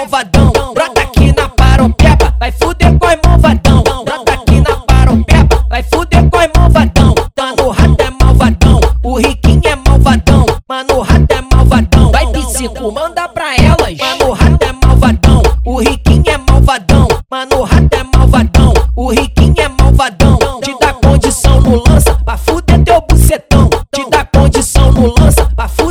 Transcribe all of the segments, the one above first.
malvadão. Brota aqui na paropeba, vai fuder com malvadão. Brota aqui na paropeba, vai fuder com as malvadão. Mano, rato é malvadão, o riquinho é malvadão. Mano, rato é malvadão. Vai psico, manda pra elas. Mano, rato é malvadão, o riquinho é malvadão. Mano, rato é malvadão, o riquinho é malvadão. Te dá condição no lança, pra fuder teu bucetão. Te dá condição no lança, pra fuder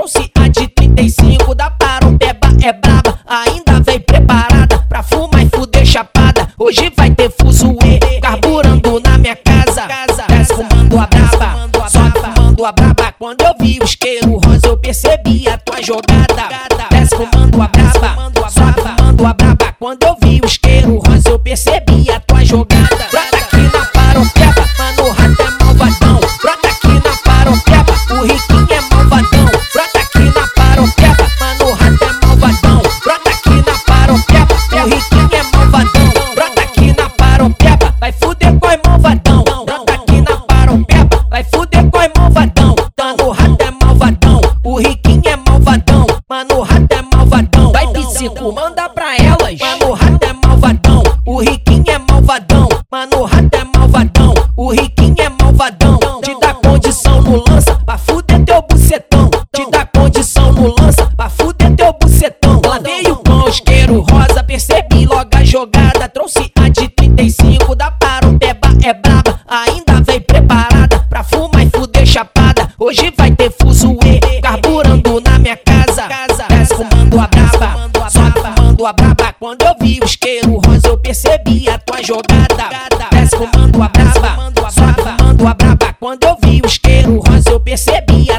Trouxe a de 35 da Parombeba, é braba. Ainda vem preparada pra fumar e fuder chapada. Hoje vai ter fuzuê, carburando na minha casa. Desce fumando a braba, sobe fumando a braba. Quando eu vi o isqueiro rosa, eu percebi a tua jogada. Desce fumando a braba, sobe fumando a braba. Quando eu vi o isqueiro rosa, eu percebi a tua jogada. O riquinho é malvadão. Brota aqui na paropeba, vai fuder com as malvadão. Brota aqui na paropeba, vai fuder com as malvadão. Mano, o rato é malvadão, o riquinho é malvadão. Mano, o rato é malvadão. Vai psico, manda pra elas. Mano, o rato é malvadão, o riquinho é malvadão. Mano, o rato é malvadão, o riquinho é malvadão. Te dá condição no lança, pra fuder teu bucetão. Te dá condição no lança, Trouxe a de 35 da Parombeba, é braba. Ainda vem preparada pra fumar e fuder chapada. Hoje vai ter fuzuê, carburando na minha casa. Desce fumando a braba, sobe fumando a braba. Quando eu vi o isqueiro rosa, eu percebi a tua jogada. Desce fumando a braba, sobe fumando a braba. Quando eu vi o isqueiro rosa, eu percebi